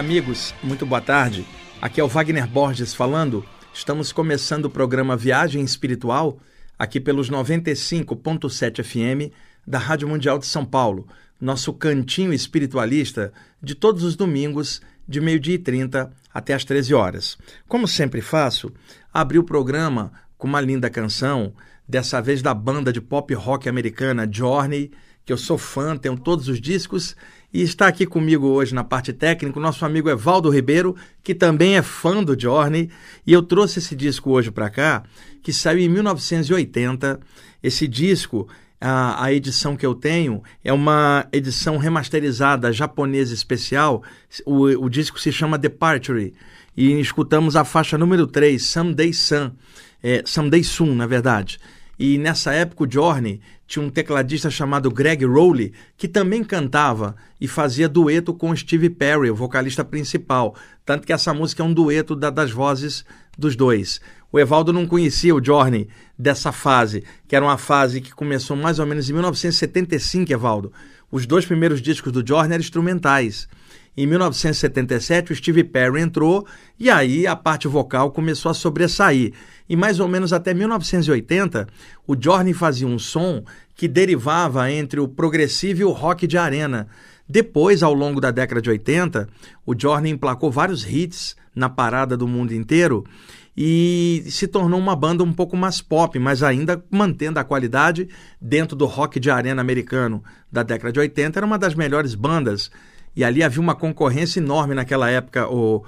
amigos, muito boa tarde. Aqui é o Wagner Borges falando. Estamos começando o programa Viagem Espiritual aqui pelos 95.7 FM da Rádio Mundial de São Paulo, nosso cantinho espiritualista de todos os domingos, de meio-dia e 30 até às 13 horas. Como sempre faço, abri o programa com uma linda canção, dessa vez da banda de pop rock americana Journey, que eu sou fã, tenho todos os discos e está aqui comigo hoje na parte técnica o nosso amigo Evaldo Ribeiro, que também é fã do Journey, e eu trouxe esse disco hoje para cá, que saiu em 1980. Esse disco, a, a, edição que eu tenho, é uma edição remasterizada japonesa especial. O, o disco se chama Departure, e escutamos a faixa número 3, Someday Sun, é, Someday Soon, na verdade. E nessa época o Journey tinha um tecladista chamado Greg Rowley, que também cantava e fazia dueto com Steve Perry, o vocalista principal. Tanto que essa música é um dueto da, das vozes dos dois. O Evaldo não conhecia o Journey dessa fase, que era uma fase que começou mais ou menos em 1975, Evaldo. Os dois primeiros discos do Journey eram instrumentais. Em 1977, o Steve Perry entrou e aí a parte vocal começou a sobressair. E mais ou menos até 1980, o Journey fazia um som que derivava entre o progressivo e o rock de arena. Depois, ao longo da década de 80, o Journey emplacou vários hits na parada do mundo inteiro e se tornou uma banda um pouco mais pop, mas ainda mantendo a qualidade dentro do rock de arena americano da década de 80. Era uma das melhores bandas e ali havia uma concorrência enorme naquela época, o,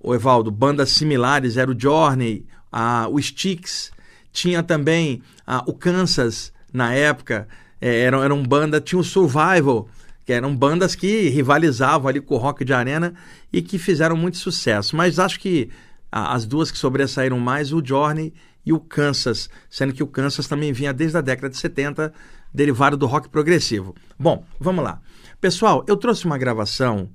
o Evaldo. Bandas similares, era o Journey, a, o Styx, tinha também a, o Kansas na época, é, eram, eram banda, tinha o Survival, que eram bandas que rivalizavam ali com o rock de arena e que fizeram muito sucesso. Mas acho que a, as duas que sobressaíram mais, o Journey e o Kansas, sendo que o Kansas também vinha desde a década de 70, derivado do rock progressivo. Bom, vamos lá. Pessoal, eu trouxe uma gravação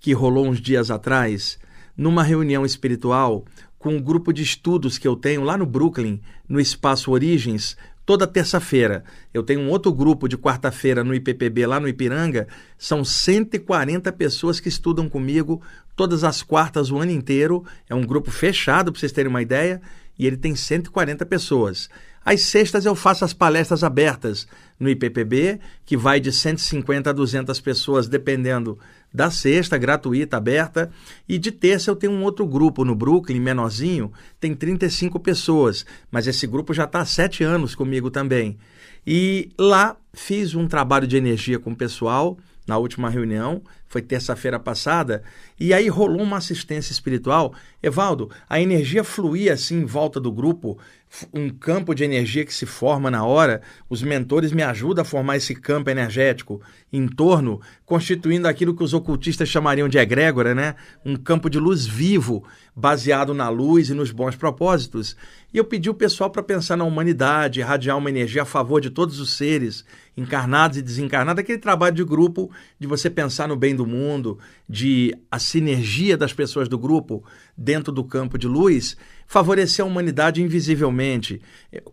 que rolou uns dias atrás numa reunião espiritual com um grupo de estudos que eu tenho lá no Brooklyn, no Espaço Origens, toda terça-feira. Eu tenho um outro grupo de quarta-feira no IPPB lá no Ipiranga. São 140 pessoas que estudam comigo todas as quartas o ano inteiro. É um grupo fechado, para vocês terem uma ideia, e ele tem 140 pessoas. Às sextas eu faço as palestras abertas no IPPB, que vai de 150 a 200 pessoas, dependendo da sexta, gratuita, aberta. E de terça eu tenho um outro grupo no Brooklyn, menorzinho, tem 35 pessoas, mas esse grupo já está há sete anos comigo também. E lá fiz um trabalho de energia com o pessoal na última reunião, foi terça-feira passada, e aí rolou uma assistência espiritual. Evaldo, a energia fluía assim em volta do grupo, um campo de energia que se forma na hora, os mentores me ajudam a formar esse campo energético em torno, constituindo aquilo que os ocultistas chamariam de egrégora, né? Um campo de luz vivo, baseado na luz e nos bons propósitos. E eu pedi o pessoal para pensar na humanidade, irradiar uma energia a favor de todos os seres, encarnados e desencarnados, aquele trabalho de grupo de você pensar no bem do mundo, de a sinergia das pessoas do grupo dentro do campo de luz, favorecer a humanidade invisivelmente.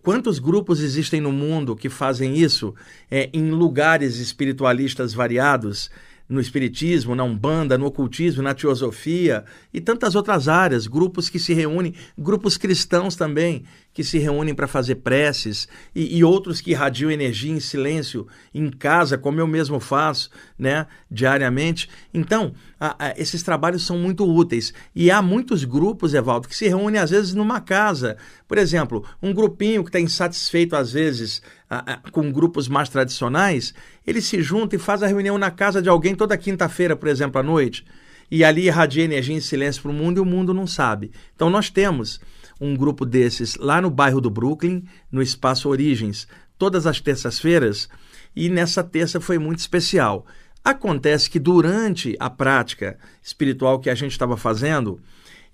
Quantos grupos existem no mundo que fazem isso é, em lugares espiritualistas variados? no espiritismo, na umbanda, no ocultismo, na teosofia e tantas outras áreas, grupos que se reúnem, grupos cristãos também que se reúnem para fazer preces e, e, outros que irradiam energia em silêncio em casa, como eu mesmo faço, né, diariamente. Então, a, a, esses trabalhos são muito úteis e há muitos grupos, Evaldo, que se reúnem às vezes numa casa. Por exemplo, um grupinho que está insatisfeito às vezes a, com grupos mais tradicionais, ele se junta e faz a reunião na casa de alguém toda quinta-feira, por exemplo, à noite. E ali irradia energia em silêncio para o mundo e o mundo não sabe. Então nós temos um grupo desses lá no bairro do Brooklyn, no Espaço Origens, todas as terças-feiras, e nessa terça foi muito especial. Acontece que durante a prática espiritual que a gente estava fazendo,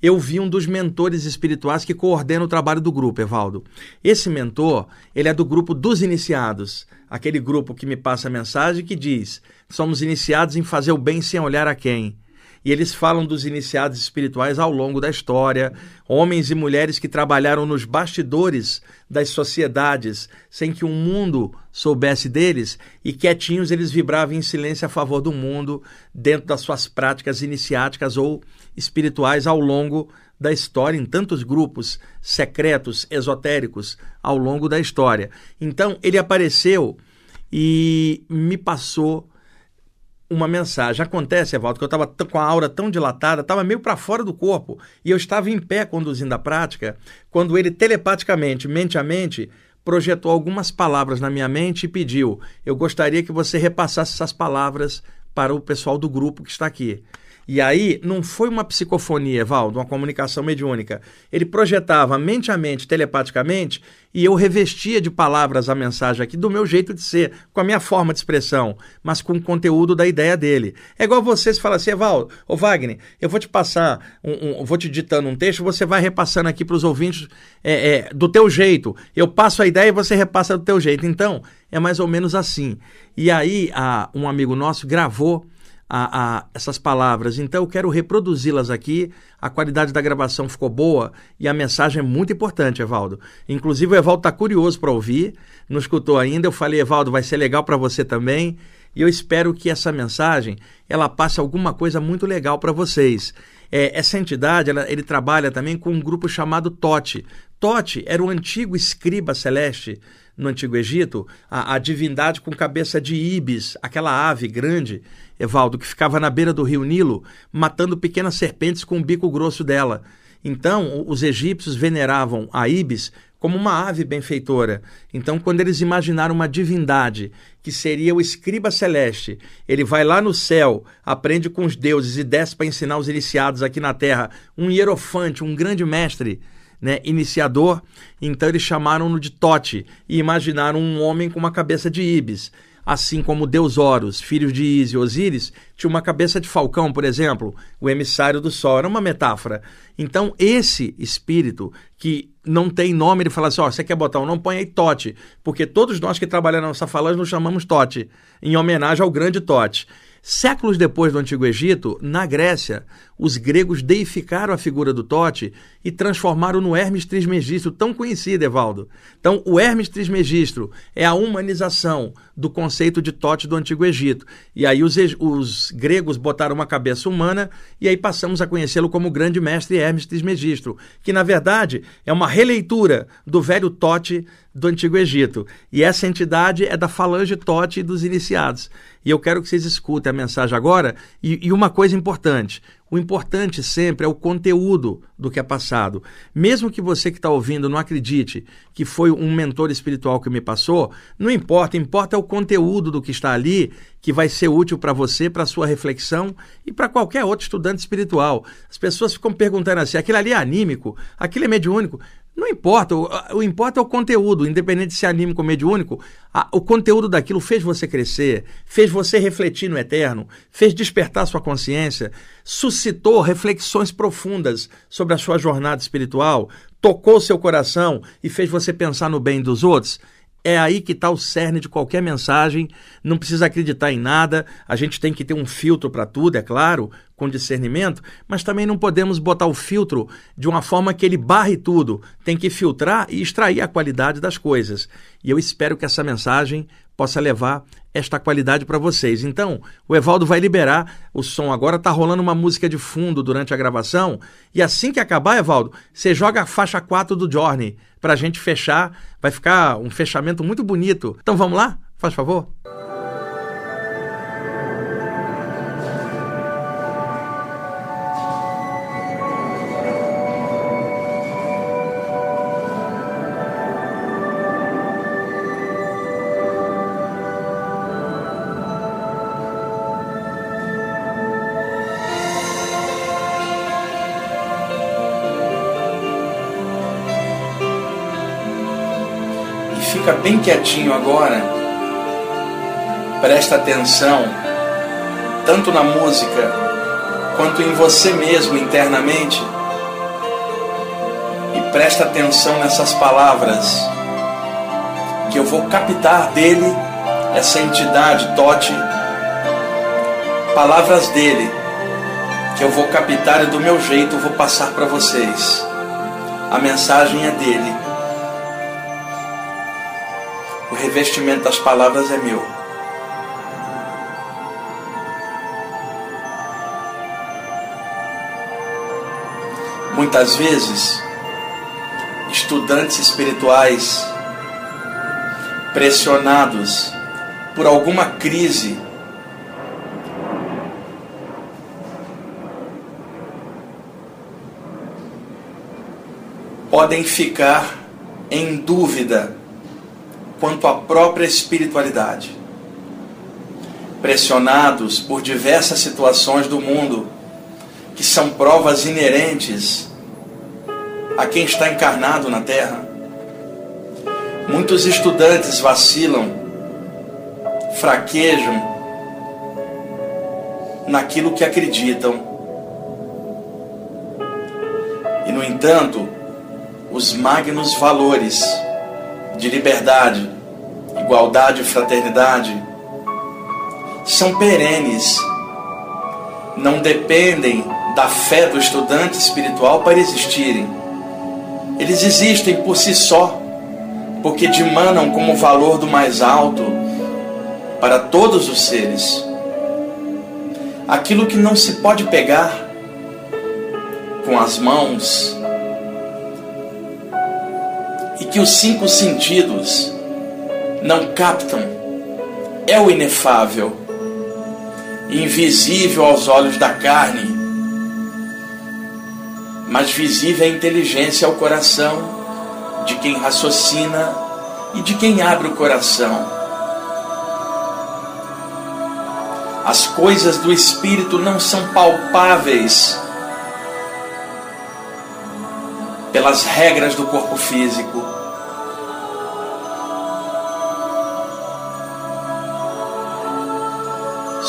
eu vi um dos mentores espirituais que coordena o trabalho do grupo, Evaldo. Esse mentor, ele é do grupo dos iniciados, aquele grupo que me passa a mensagem que diz: somos iniciados em fazer o bem sem olhar a quem. E eles falam dos iniciados espirituais ao longo da história, homens e mulheres que trabalharam nos bastidores das sociedades, sem que o mundo soubesse deles, e quietinhos eles vibravam em silêncio a favor do mundo, dentro das suas práticas iniciáticas ou espirituais ao longo da história, em tantos grupos secretos, esotéricos, ao longo da história. Então, ele apareceu e me passou uma mensagem. Acontece, Evaldo, que eu estava com a aura tão dilatada, estava meio para fora do corpo, e eu estava em pé conduzindo a prática, quando ele telepaticamente, mente a mente, projetou algumas palavras na minha mente e pediu: Eu gostaria que você repassasse essas palavras para o pessoal do grupo que está aqui. E aí não foi uma psicofonia, Evaldo, uma comunicação mediúnica. Ele projetava mente a mente, telepaticamente, e eu revestia de palavras a mensagem aqui do meu jeito de ser, com a minha forma de expressão, mas com o conteúdo da ideia dele. É igual você se fala assim, Evaldo, ô Wagner, eu vou te passar, um, um, vou te ditando um texto, você vai repassando aqui para os ouvintes é, é, do teu jeito. Eu passo a ideia e você repassa do teu jeito. Então, é mais ou menos assim. E aí, a, um amigo nosso gravou a, a essas palavras. Então eu quero reproduzi-las aqui. A qualidade da gravação ficou boa e a mensagem é muito importante, Evaldo. Inclusive o Evaldo está curioso para ouvir, não escutou ainda. Eu falei, Evaldo, vai ser legal para você também. E eu espero que essa mensagem ela passe alguma coisa muito legal para vocês. É, essa entidade ela, ele trabalha também com um grupo chamado Tote. Tote era o antigo escriba celeste no Antigo Egito, a, a divindade com cabeça de ibis, aquela ave grande Evaldo, que ficava na beira do rio Nilo, matando pequenas serpentes com o bico grosso dela. Então, os egípcios veneravam a Ibis como uma ave benfeitora. Então, quando eles imaginaram uma divindade, que seria o escriba celeste, ele vai lá no céu, aprende com os deuses e desce para ensinar os iniciados aqui na terra, um hierofante, um grande mestre. Né, iniciador, então eles chamaram-no de Tote e imaginaram um homem com uma cabeça de ibis assim como Deus Horus, filhos de Is e Osíris, tinha uma cabeça de falcão, por exemplo, o emissário do sol, era uma metáfora. Então, esse espírito que não tem nome, ele fala assim: ó, oh, você quer botar um nome? Põe aí Tote, porque todos nós que trabalhamos nessa falange nos chamamos Tote, em homenagem ao grande Tote. Séculos depois do Antigo Egito, na Grécia, os gregos deificaram a figura do Tote e transformaram no Hermes Trismegistro, tão conhecido, Evaldo. Então, o Hermes Trismegistro é a humanização do conceito de Tote do Antigo Egito. E aí os, os gregos botaram uma cabeça humana e aí passamos a conhecê-lo como o grande mestre Hermes Trismegistro, que na verdade é uma releitura do velho Tote do Antigo Egito. E essa entidade é da falange Tote dos iniciados. E eu quero que vocês escutem a mensagem agora. E, e uma coisa importante: o importante sempre é o conteúdo do que é passado. Mesmo que você que está ouvindo não acredite que foi um mentor espiritual que me passou, não importa, importa é o conteúdo do que está ali que vai ser útil para você, para sua reflexão e para qualquer outro estudante espiritual. As pessoas ficam perguntando assim: aquilo ali é anímico, aquilo é mediúnico. Não importa, o, o importa é o conteúdo, independente de se é anime ou mediúnico, a, o conteúdo daquilo fez você crescer, fez você refletir no eterno, fez despertar sua consciência, suscitou reflexões profundas sobre a sua jornada espiritual, tocou seu coração e fez você pensar no bem dos outros. É aí que está o cerne de qualquer mensagem. Não precisa acreditar em nada. A gente tem que ter um filtro para tudo, é claro, com discernimento, mas também não podemos botar o filtro de uma forma que ele barre tudo. Tem que filtrar e extrair a qualidade das coisas. E eu espero que essa mensagem possa levar esta qualidade para vocês. Então, o Evaldo vai liberar o som. Agora está rolando uma música de fundo durante a gravação. E assim que acabar, Evaldo, você joga a faixa 4 do Journey para a gente fechar. Vai ficar um fechamento muito bonito. Então vamos lá? Faz favor. fica bem quietinho agora, presta atenção, tanto na música quanto em você mesmo internamente, e presta atenção nessas palavras, que eu vou captar dele, essa entidade, Tote, palavras dele, que eu vou captar e do meu jeito vou passar para vocês. A mensagem é dele. Revestimento das palavras é meu. Muitas vezes, estudantes espirituais pressionados por alguma crise podem ficar em dúvida quanto à própria espiritualidade. Pressionados por diversas situações do mundo que são provas inerentes a quem está encarnado na Terra. Muitos estudantes vacilam, fraquejam naquilo que acreditam. E, no entanto, os magnos valores de liberdade, igualdade e fraternidade são perenes, não dependem da fé do estudante espiritual para existirem. Eles existem por si só, porque dimanam como valor do mais alto para todos os seres. Aquilo que não se pode pegar com as mãos e que os cinco sentidos não captam é o inefável, invisível aos olhos da carne mas visível a inteligência ao coração de quem raciocina e de quem abre o coração. As coisas do espírito não são palpáveis pelas regras do corpo físico.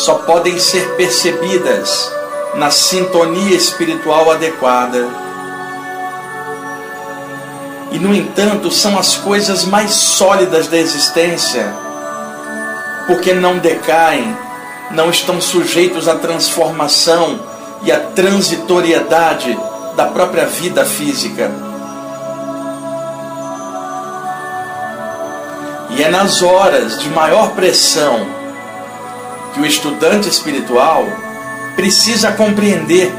Só podem ser percebidas na sintonia espiritual adequada. E, no entanto, são as coisas mais sólidas da existência, porque não decaem, não estão sujeitos à transformação e à transitoriedade da própria vida física. E é nas horas de maior pressão que o estudante espiritual precisa compreender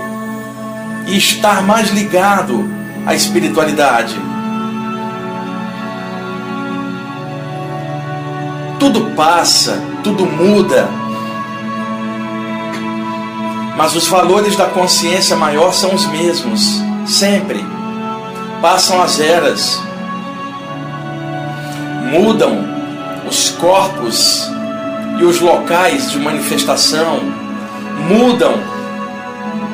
e estar mais ligado à espiritualidade. Tudo passa, tudo muda, mas os valores da consciência maior são os mesmos, sempre. Passam as eras, mudam os corpos e os locais de manifestação mudam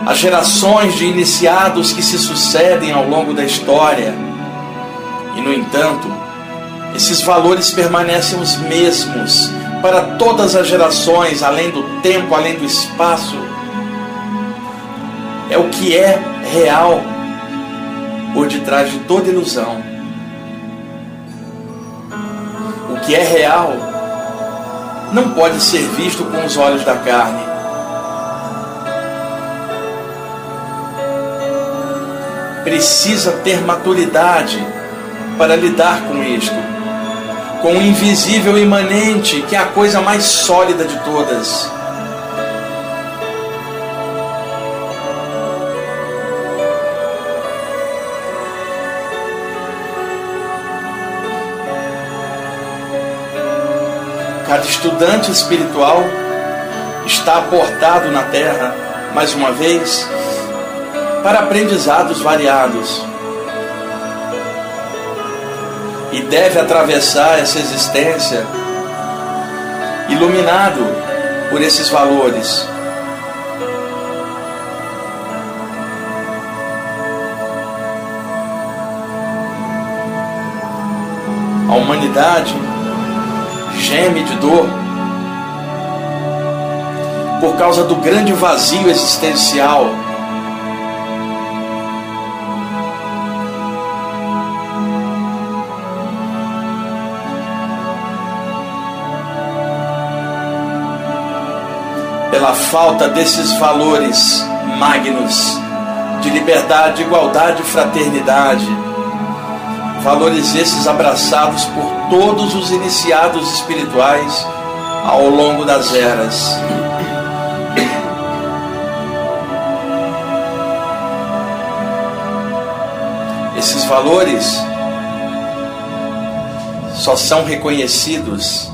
as gerações de iniciados que se sucedem ao longo da história. E, no entanto, esses valores permanecem os mesmos para todas as gerações, além do tempo, além do espaço. É o que é real por detrás de toda ilusão. O que é real não pode ser visto com os olhos da carne. precisa ter maturidade para lidar com isto, com o invisível imanente, que é a coisa mais sólida de todas. Estudante espiritual está aportado na terra, mais uma vez, para aprendizados variados. E deve atravessar essa existência iluminado por esses valores. A humanidade geme de dor por causa do grande vazio existencial pela falta desses valores magnos de liberdade, igualdade e fraternidade. Valores esses abraçados por todos os iniciados espirituais ao longo das eras. Esses valores só são reconhecidos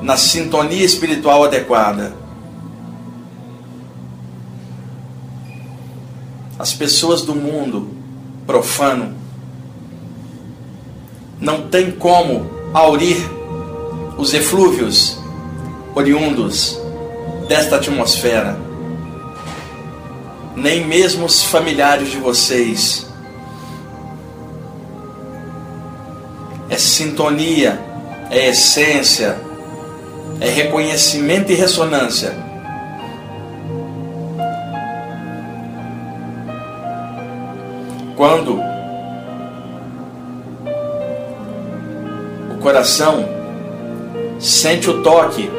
na sintonia espiritual adequada. As pessoas do mundo profano não têm como aurir os eflúvios oriundos desta atmosfera. Nem mesmo os familiares de vocês. É sintonia, é essência, é reconhecimento e ressonância. Quando coração sente o toque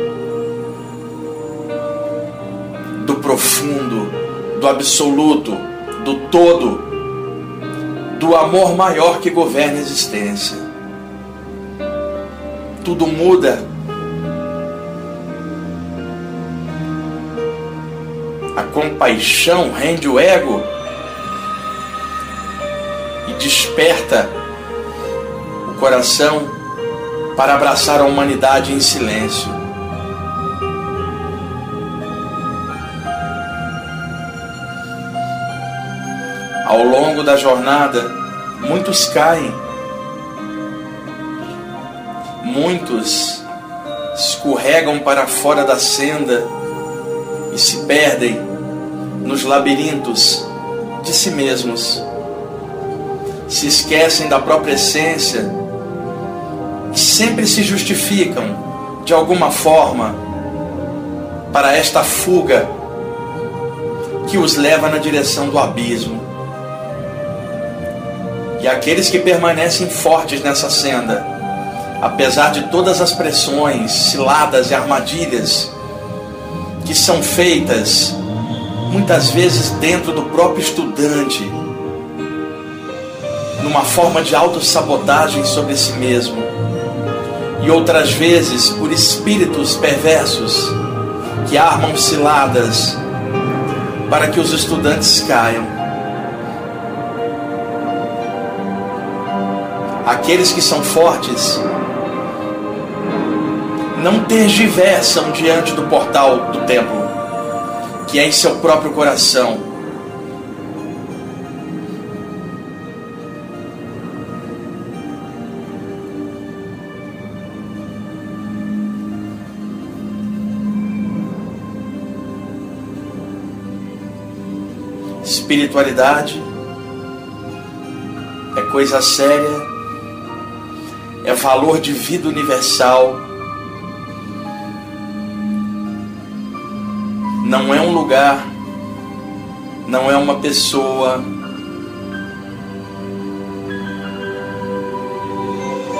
do profundo, do absoluto, do todo, do amor maior que governa a existência. Tudo muda. A compaixão rende o ego e desperta o coração para abraçar a humanidade em silêncio. Ao longo da jornada, muitos caem, muitos escorregam para fora da senda e se perdem nos labirintos de si mesmos, se esquecem da própria essência sempre se justificam de alguma forma para esta fuga que os leva na direção do abismo. E aqueles que permanecem fortes nessa senda, apesar de todas as pressões, ciladas e armadilhas que são feitas muitas vezes dentro do próprio estudante, numa forma de autossabotagem sobre si mesmo, e outras vezes por espíritos perversos que armam ciladas para que os estudantes caiam. aqueles que são fortes não tergiversam diante do portal do templo, que é em seu próprio coração. Espiritualidade é coisa séria é valor de vida universal. Não é um lugar, não é uma pessoa,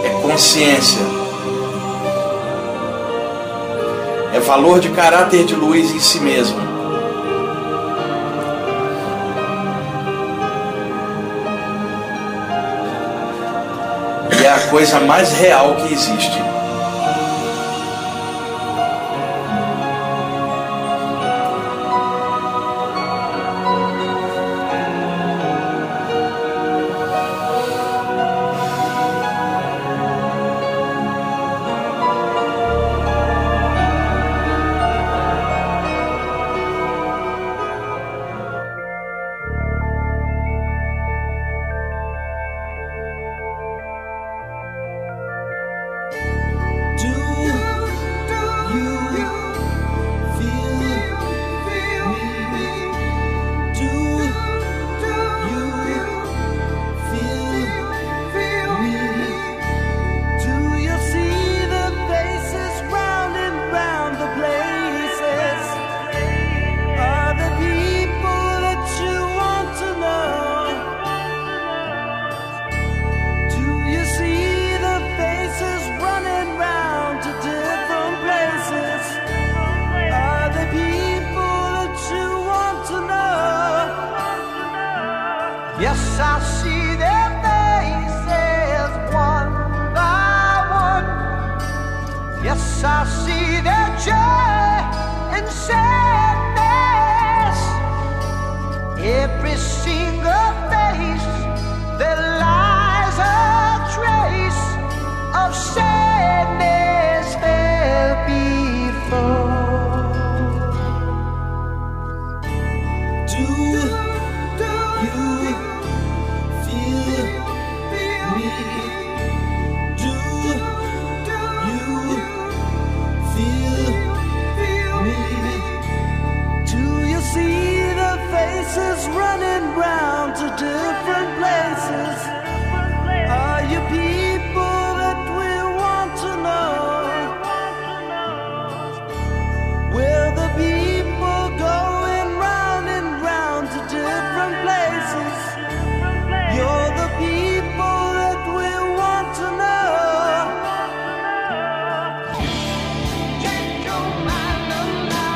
é consciência, é valor de caráter de luz em si mesmo. É a coisa mais real que existe.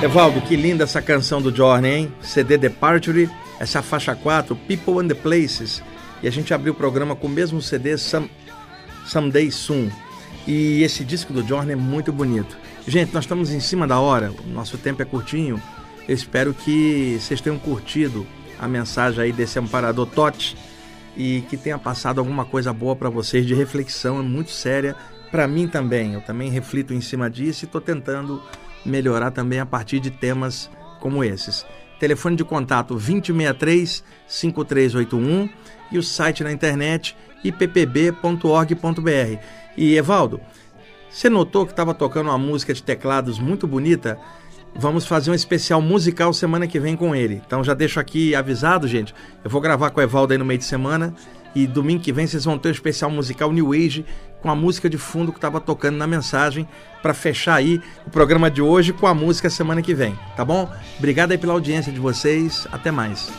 Evaldo, que linda essa canção do Journey, hein? CD Departure, essa faixa 4, People and the Places. E a gente abriu o programa com o mesmo CD, Some, Someday Soon. E esse disco do Journey é muito bonito. Gente, nós estamos em cima da hora, o nosso tempo é curtinho. Eu espero que vocês tenham curtido a mensagem aí desse amparador Totti e que tenha passado alguma coisa boa para vocês de reflexão, é muito séria para mim também. Eu também reflito em cima disso e estou tentando melhorar também a partir de temas como esses. Telefone de contato 2063 5381 e o site na internet ippb.org.br. E Evaldo, você notou que estava tocando uma música de teclados muito bonita? Vamos fazer um especial musical semana que vem com ele. Então já deixo aqui avisado, gente. Eu vou gravar com o Evaldo aí no meio de semana. E domingo que vem vocês vão ter um especial musical New Age com a música de fundo que estava tocando na mensagem para fechar aí o programa de hoje com a música semana que vem, tá bom? Obrigado aí pela audiência de vocês. Até mais.